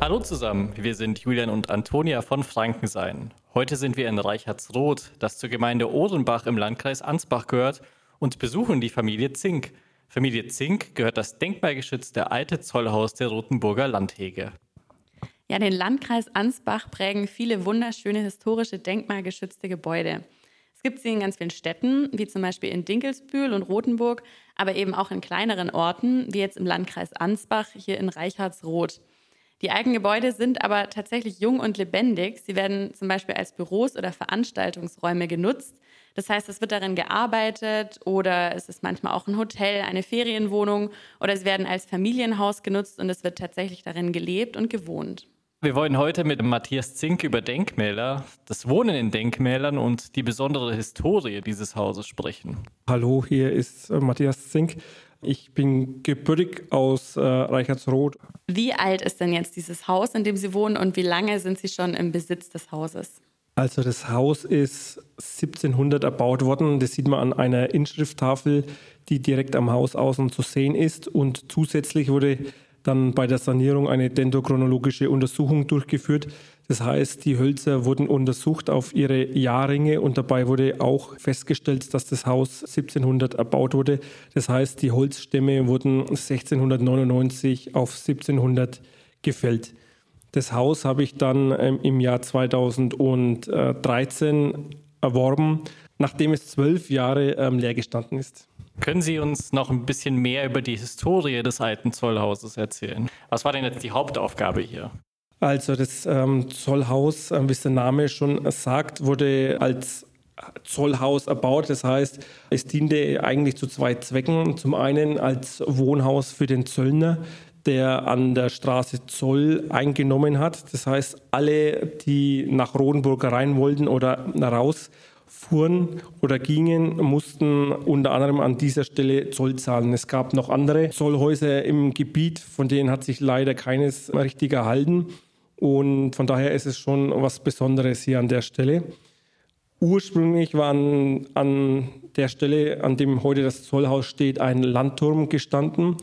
Hallo zusammen, wir sind Julian und Antonia von Frankensein. Heute sind wir in Reichertsroth, das zur Gemeinde Ohrenbach im Landkreis Ansbach gehört, und besuchen die Familie Zink. Familie Zink gehört das denkmalgeschützte alte Zollhaus der Rotenburger Landhege. Ja, den Landkreis Ansbach prägen viele wunderschöne historische denkmalgeschützte Gebäude. Es gibt sie in ganz vielen Städten, wie zum Beispiel in Dinkelsbühl und Rothenburg, aber eben auch in kleineren Orten, wie jetzt im Landkreis Ansbach, hier in Reichardsroth. Die alten Gebäude sind aber tatsächlich jung und lebendig. Sie werden zum Beispiel als Büros oder Veranstaltungsräume genutzt. Das heißt, es wird darin gearbeitet oder es ist manchmal auch ein Hotel, eine Ferienwohnung oder sie werden als Familienhaus genutzt und es wird tatsächlich darin gelebt und gewohnt. Wir wollen heute mit Matthias Zink über Denkmäler, das Wohnen in Denkmälern und die besondere Historie dieses Hauses sprechen. Hallo, hier ist äh, Matthias Zink. Ich bin gebürtig aus äh, Reichertsroth. Wie alt ist denn jetzt dieses Haus, in dem Sie wohnen und wie lange sind Sie schon im Besitz des Hauses? Also das Haus ist 1700 erbaut worden. Das sieht man an einer Inschrifttafel, die direkt am Haus außen zu sehen ist. Und zusätzlich wurde dann bei der Sanierung eine dendrochronologische Untersuchung durchgeführt. Das heißt, die Hölzer wurden untersucht auf ihre Jahrringe und dabei wurde auch festgestellt, dass das Haus 1700 erbaut wurde. Das heißt, die Holzstämme wurden 1699 auf 1700 gefällt. Das Haus habe ich dann ähm, im Jahr 2013 erworben, nachdem es zwölf Jahre ähm, leer gestanden ist. Können Sie uns noch ein bisschen mehr über die Historie des alten Zollhauses erzählen? Was war denn jetzt die Hauptaufgabe hier? Also das ähm, Zollhaus, äh, wie es der Name schon sagt, wurde als Zollhaus erbaut. Das heißt, es diente eigentlich zu zwei Zwecken. Zum einen als Wohnhaus für den Zöllner, der an der Straße Zoll eingenommen hat. Das heißt, alle, die nach Rodenburg rein wollten oder raus, fuhren oder gingen, mussten unter anderem an dieser Stelle Zoll zahlen. Es gab noch andere Zollhäuser im Gebiet, von denen hat sich leider keines richtig erhalten. Und von daher ist es schon was Besonderes hier an der Stelle. Ursprünglich war an, an der Stelle, an dem heute das Zollhaus steht, ein Landturm gestanden.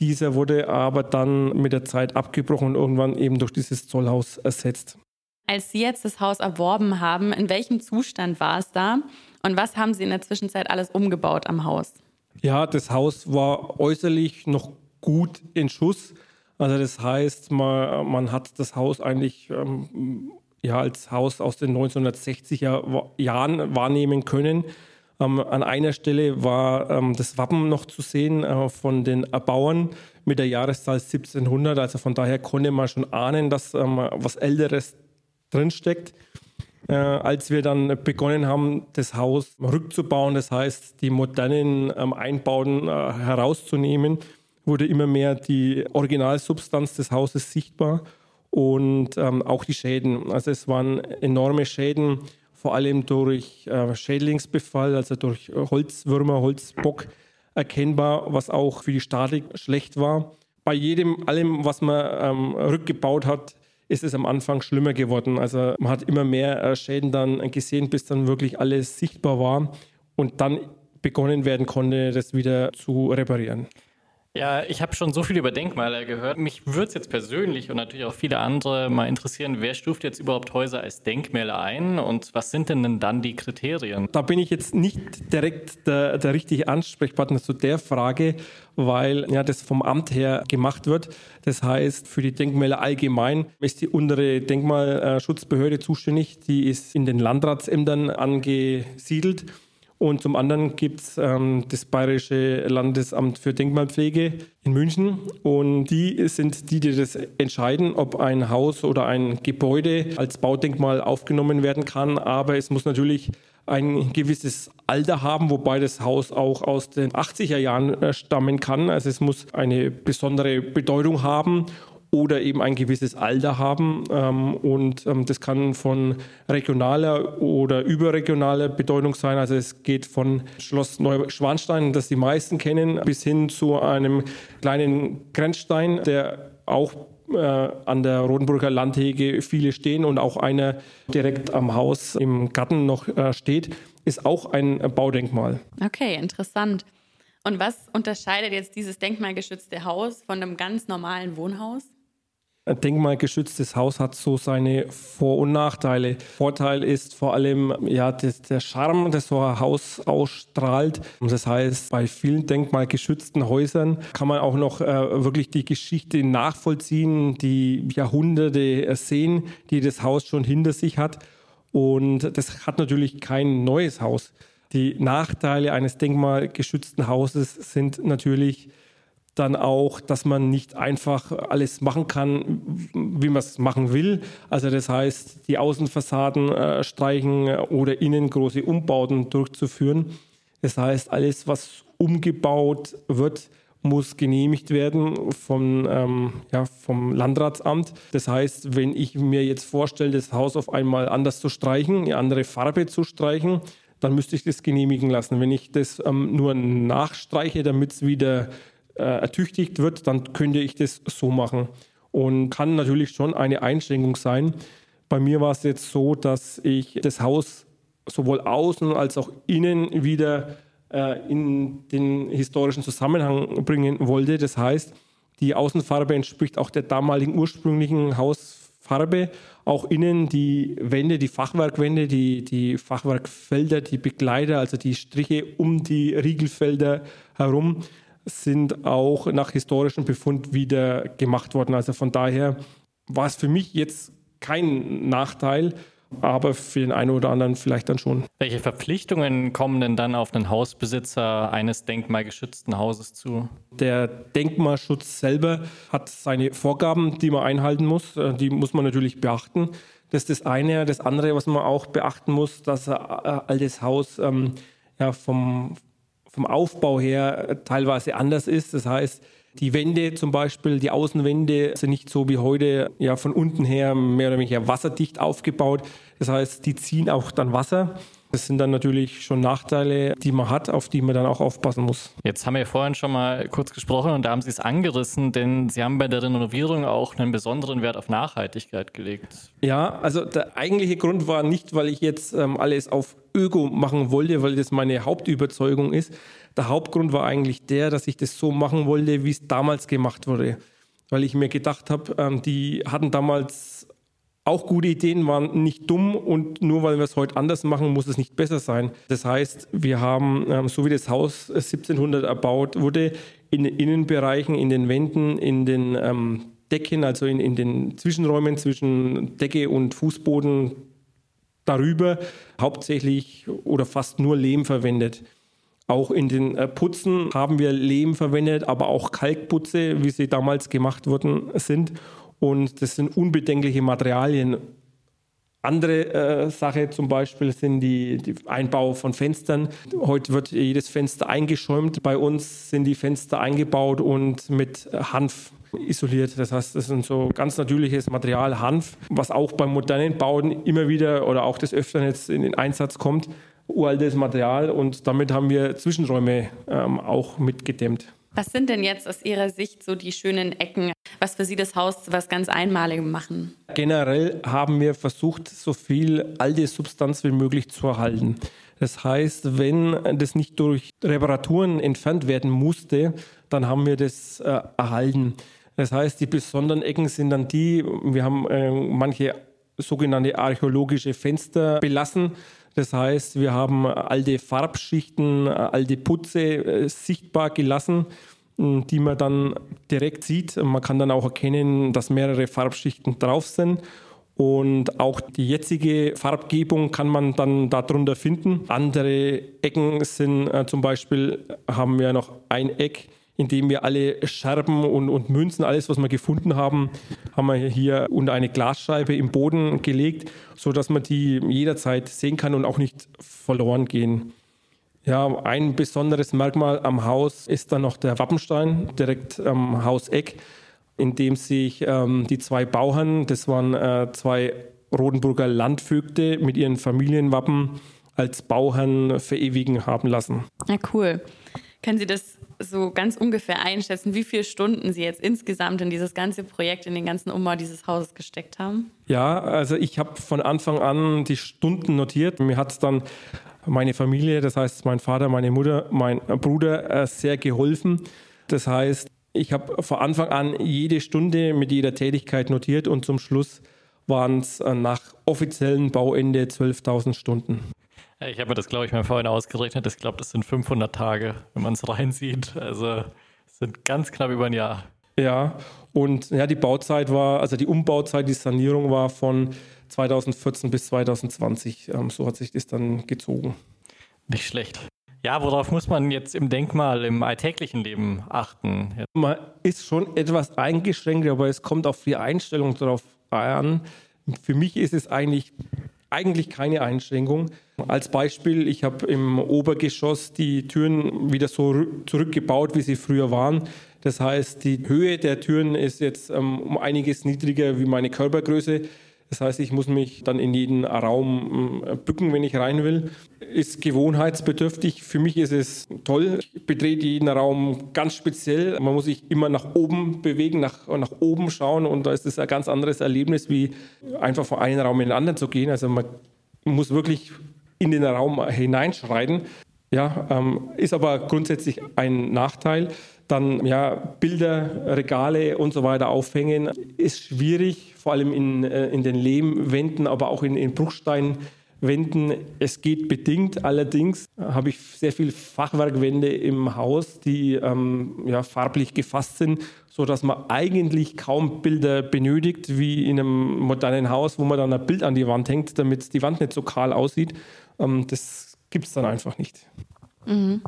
Dieser wurde aber dann mit der Zeit abgebrochen und irgendwann eben durch dieses Zollhaus ersetzt. Als Sie jetzt das Haus erworben haben, in welchem Zustand war es da und was haben Sie in der Zwischenzeit alles umgebaut am Haus? Ja, das Haus war äußerlich noch gut in Schuss. Also das heißt, man, man hat das Haus eigentlich ähm, ja, als Haus aus den 1960er Jahren wahrnehmen können. Ähm, an einer Stelle war ähm, das Wappen noch zu sehen äh, von den Erbauern mit der Jahreszahl 1700. Also von daher konnte man schon ahnen, dass ähm, was Älteres drinsteckt. Äh, als wir dann begonnen haben, das Haus rückzubauen, das heißt, die modernen ähm, Einbauten äh, herauszunehmen, wurde immer mehr die Originalsubstanz des Hauses sichtbar und ähm, auch die Schäden. Also es waren enorme Schäden, vor allem durch äh, Schädlingsbefall, also durch Holzwürmer, Holzbock erkennbar, was auch für die Statik schlecht war. Bei jedem, allem, was man ähm, rückgebaut hat, ist es am Anfang schlimmer geworden. Also man hat immer mehr äh, Schäden dann gesehen, bis dann wirklich alles sichtbar war und dann begonnen werden konnte, das wieder zu reparieren. Ja, ich habe schon so viel über Denkmäler gehört. Mich würde es jetzt persönlich und natürlich auch viele andere mal interessieren, wer stuft jetzt überhaupt Häuser als Denkmäler ein und was sind denn dann die Kriterien? Da bin ich jetzt nicht direkt der, der richtige Ansprechpartner zu der Frage, weil ja das vom Amt her gemacht wird. Das heißt, für die Denkmäler allgemein ist die untere Denkmalschutzbehörde zuständig, die ist in den Landratsämtern angesiedelt. Und zum anderen gibt es ähm, das Bayerische Landesamt für Denkmalpflege in München. Und die sind die, die das entscheiden, ob ein Haus oder ein Gebäude als Baudenkmal aufgenommen werden kann. Aber es muss natürlich ein gewisses Alter haben, wobei das Haus auch aus den 80er Jahren äh, stammen kann. Also es muss eine besondere Bedeutung haben oder eben ein gewisses Alter haben. Ähm, und ähm, das kann von regionaler oder überregionaler Bedeutung sein. Also es geht von Schloss Neuschwanstein, das die meisten kennen, bis hin zu einem kleinen Grenzstein, der auch äh, an der Rodenburger Landhege viele stehen und auch einer direkt am Haus im Garten noch äh, steht, ist auch ein Baudenkmal. Okay, interessant. Und was unterscheidet jetzt dieses denkmalgeschützte Haus von einem ganz normalen Wohnhaus? Ein denkmalgeschütztes Haus hat so seine Vor- und Nachteile. Vorteil ist vor allem ja, das, der Charme, das so ein Haus ausstrahlt. Das heißt, bei vielen denkmalgeschützten Häusern kann man auch noch äh, wirklich die Geschichte nachvollziehen, die Jahrhunderte sehen, die das Haus schon hinter sich hat. Und das hat natürlich kein neues Haus. Die Nachteile eines denkmalgeschützten Hauses sind natürlich, dann auch, dass man nicht einfach alles machen kann, wie man es machen will. Also das heißt, die Außenfassaden äh, streichen oder innen große Umbauten durchzuführen. Das heißt, alles, was umgebaut wird, muss genehmigt werden vom, ähm, ja, vom Landratsamt. Das heißt, wenn ich mir jetzt vorstelle, das Haus auf einmal anders zu streichen, eine andere Farbe zu streichen, dann müsste ich das genehmigen lassen. Wenn ich das ähm, nur nachstreiche, damit es wieder äh, ertüchtigt wird, dann könnte ich das so machen. Und kann natürlich schon eine Einschränkung sein. Bei mir war es jetzt so, dass ich das Haus sowohl außen als auch innen wieder äh, in den historischen Zusammenhang bringen wollte. Das heißt, die Außenfarbe entspricht auch der damaligen ursprünglichen Hausfarbe. Auch innen die Wände, die Fachwerkwände, die, die Fachwerkfelder, die Begleiter, also die Striche um die Riegelfelder herum, sind auch nach historischem Befund wieder gemacht worden. Also von daher war es für mich jetzt kein Nachteil, aber für den einen oder anderen vielleicht dann schon. Welche Verpflichtungen kommen denn dann auf den Hausbesitzer eines denkmalgeschützten Hauses zu? Der Denkmalschutz selber hat seine Vorgaben, die man einhalten muss. Äh, die muss man natürlich beachten. Das ist das eine. Das andere, was man auch beachten muss, dass ein äh, altes Haus ähm, ja, vom, vom Aufbau her teilweise anders ist. Das heißt, die Wände zum Beispiel, die Außenwände sind nicht so wie heute ja von unten her mehr oder weniger wasserdicht aufgebaut. Das heißt, die ziehen auch dann Wasser. Das sind dann natürlich schon Nachteile, die man hat, auf die man dann auch aufpassen muss. Jetzt haben wir vorhin schon mal kurz gesprochen und da haben Sie es angerissen, denn Sie haben bei der Renovierung auch einen besonderen Wert auf Nachhaltigkeit gelegt. Ja, also der eigentliche Grund war nicht, weil ich jetzt ähm, alles auf Öko machen wollte, weil das meine Hauptüberzeugung ist. Der Hauptgrund war eigentlich der, dass ich das so machen wollte, wie es damals gemacht wurde. Weil ich mir gedacht habe, ähm, die hatten damals auch gute Ideen, waren nicht dumm und nur weil wir es heute anders machen, muss es nicht besser sein. Das heißt, wir haben, ähm, so wie das Haus 1700 erbaut wurde, in den Innenbereichen, in den Wänden, in den ähm, Decken, also in, in den Zwischenräumen zwischen Decke und Fußboden darüber hauptsächlich oder fast nur Lehm verwendet. Auch in den äh, Putzen haben wir Lehm verwendet, aber auch Kalkputze, wie sie damals gemacht worden sind. Und das sind unbedenkliche Materialien. Andere äh, Sache zum Beispiel sind die, die, Einbau von Fenstern. Heute wird jedes Fenster eingeschäumt. Bei uns sind die Fenster eingebaut und mit Hanf isoliert. Das heißt, das ist so ganz natürliches Material, Hanf, was auch bei modernen Bauten immer wieder oder auch des Öfteren jetzt in den Einsatz kommt. Uraltes Material und damit haben wir Zwischenräume ähm, auch mitgedämmt. Was sind denn jetzt aus Ihrer Sicht so die schönen Ecken, was für Sie das Haus was ganz Einmaligem machen? Generell haben wir versucht, so viel alte Substanz wie möglich zu erhalten. Das heißt, wenn das nicht durch Reparaturen entfernt werden musste, dann haben wir das äh, erhalten. Das heißt, die besonderen Ecken sind dann die, wir haben äh, manche sogenannte archäologische Fenster belassen. Das heißt, wir haben alte Farbschichten, alte Putze äh, sichtbar gelassen, die man dann direkt sieht. Man kann dann auch erkennen, dass mehrere Farbschichten drauf sind. Und auch die jetzige Farbgebung kann man dann darunter finden. Andere Ecken sind äh, zum Beispiel, haben wir noch ein Eck, indem wir alle Scherben und, und Münzen, alles, was wir gefunden haben, haben wir hier unter eine Glasscheibe im Boden gelegt, sodass man die jederzeit sehen kann und auch nicht verloren gehen. Ja, ein besonderes Merkmal am Haus ist dann noch der Wappenstein direkt am Hauseck, in dem sich ähm, die zwei Bauern, das waren äh, zwei Rodenburger Landvögte mit ihren Familienwappen als Bauherren verewigen haben lassen. Ja, cool. Können Sie das so ganz ungefähr einschätzen, wie viele Stunden Sie jetzt insgesamt in dieses ganze Projekt, in den ganzen Umbau dieses Hauses gesteckt haben? Ja, also ich habe von Anfang an die Stunden notiert. Mir hat es dann meine Familie, das heißt mein Vater, meine Mutter, mein Bruder äh, sehr geholfen. Das heißt, ich habe von Anfang an jede Stunde mit jeder Tätigkeit notiert und zum Schluss waren es äh, nach offiziellem Bauende 12.000 Stunden. Ich habe mir das, glaube ich, mal vorhin ausgerechnet. Ich glaube, das sind 500 Tage, wenn man es reinsieht. Also es sind ganz knapp über ein Jahr. Ja, und ja, die Bauzeit war, also die Umbauzeit, die Sanierung war von 2014 bis 2020. Ähm, so hat sich das dann gezogen. Nicht schlecht. Ja, worauf muss man jetzt im Denkmal im alltäglichen Leben achten? Man ist schon etwas eingeschränkt, aber es kommt auf die Einstellung darauf an. Für mich ist es eigentlich eigentlich keine Einschränkung. Als Beispiel, ich habe im Obergeschoss die Türen wieder so zurückgebaut, wie sie früher waren. Das heißt, die Höhe der Türen ist jetzt ähm, um einiges niedriger wie meine Körpergröße. Das heißt, ich muss mich dann in jeden Raum ähm, bücken, wenn ich rein will. Ist gewohnheitsbedürftig. Für mich ist es toll. Ich betrete jeden Raum ganz speziell. Man muss sich immer nach oben bewegen, nach, nach oben schauen. Und da ist es ein ganz anderes Erlebnis, wie einfach von einem Raum in den anderen zu gehen. Also man muss wirklich in den Raum hineinschreiten. Ja, ähm, ist aber grundsätzlich ein Nachteil. Dann ja, Bilder, Regale und so weiter aufhängen ist schwierig, vor allem in, äh, in den Lehmwänden, aber auch in, in Bruchsteinwänden. Es geht bedingt. Allerdings habe ich sehr viele Fachwerkwände im Haus, die ähm, ja, farblich gefasst sind, sodass man eigentlich kaum Bilder benötigt, wie in einem modernen Haus, wo man dann ein Bild an die Wand hängt, damit die Wand nicht so kahl aussieht. Ähm, das gibt es dann einfach nicht. Mhm.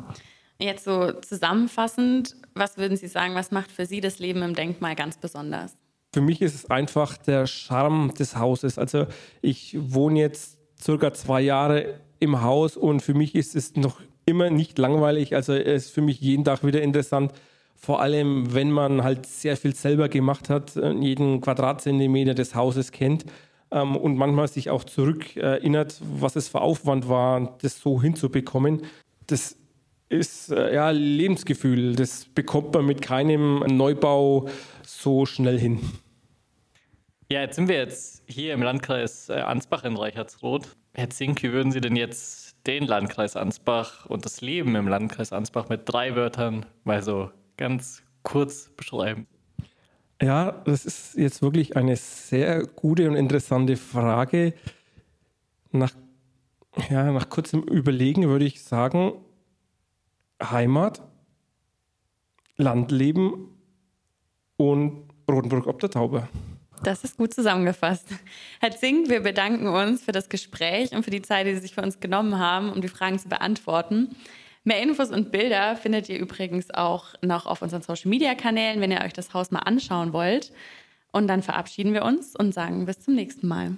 Jetzt so zusammenfassend, was würden Sie sagen, was macht für Sie das Leben im Denkmal ganz besonders? Für mich ist es einfach der Charme des Hauses. Also ich wohne jetzt circa zwei Jahre im Haus und für mich ist es noch immer nicht langweilig. Also es ist für mich jeden Tag wieder interessant. Vor allem, wenn man halt sehr viel selber gemacht hat, jeden Quadratzentimeter des Hauses kennt ähm, und manchmal sich auch zurück erinnert, was es für Aufwand war, das so hinzubekommen. Das ist äh, ja Lebensgefühl. Das bekommt man mit keinem Neubau so schnell hin. Ja, jetzt sind wir jetzt hier im Landkreis äh, Ansbach in Reichertsroth. Herr Zink, wie würden Sie denn jetzt den Landkreis Ansbach und das Leben im Landkreis Ansbach mit drei Wörtern mal so ganz kurz beschreiben? Ja, das ist jetzt wirklich eine sehr gute und interessante Frage. Nach, ja, nach kurzem Überlegen würde ich sagen, Heimat, Landleben und Rotenburg ob der Taube. Das ist gut zusammengefasst. Herr Zink, wir bedanken uns für das Gespräch und für die Zeit, die Sie sich für uns genommen haben, um die Fragen zu beantworten. Mehr Infos und Bilder findet ihr übrigens auch noch auf unseren Social-Media-Kanälen, wenn ihr euch das Haus mal anschauen wollt. Und dann verabschieden wir uns und sagen bis zum nächsten Mal.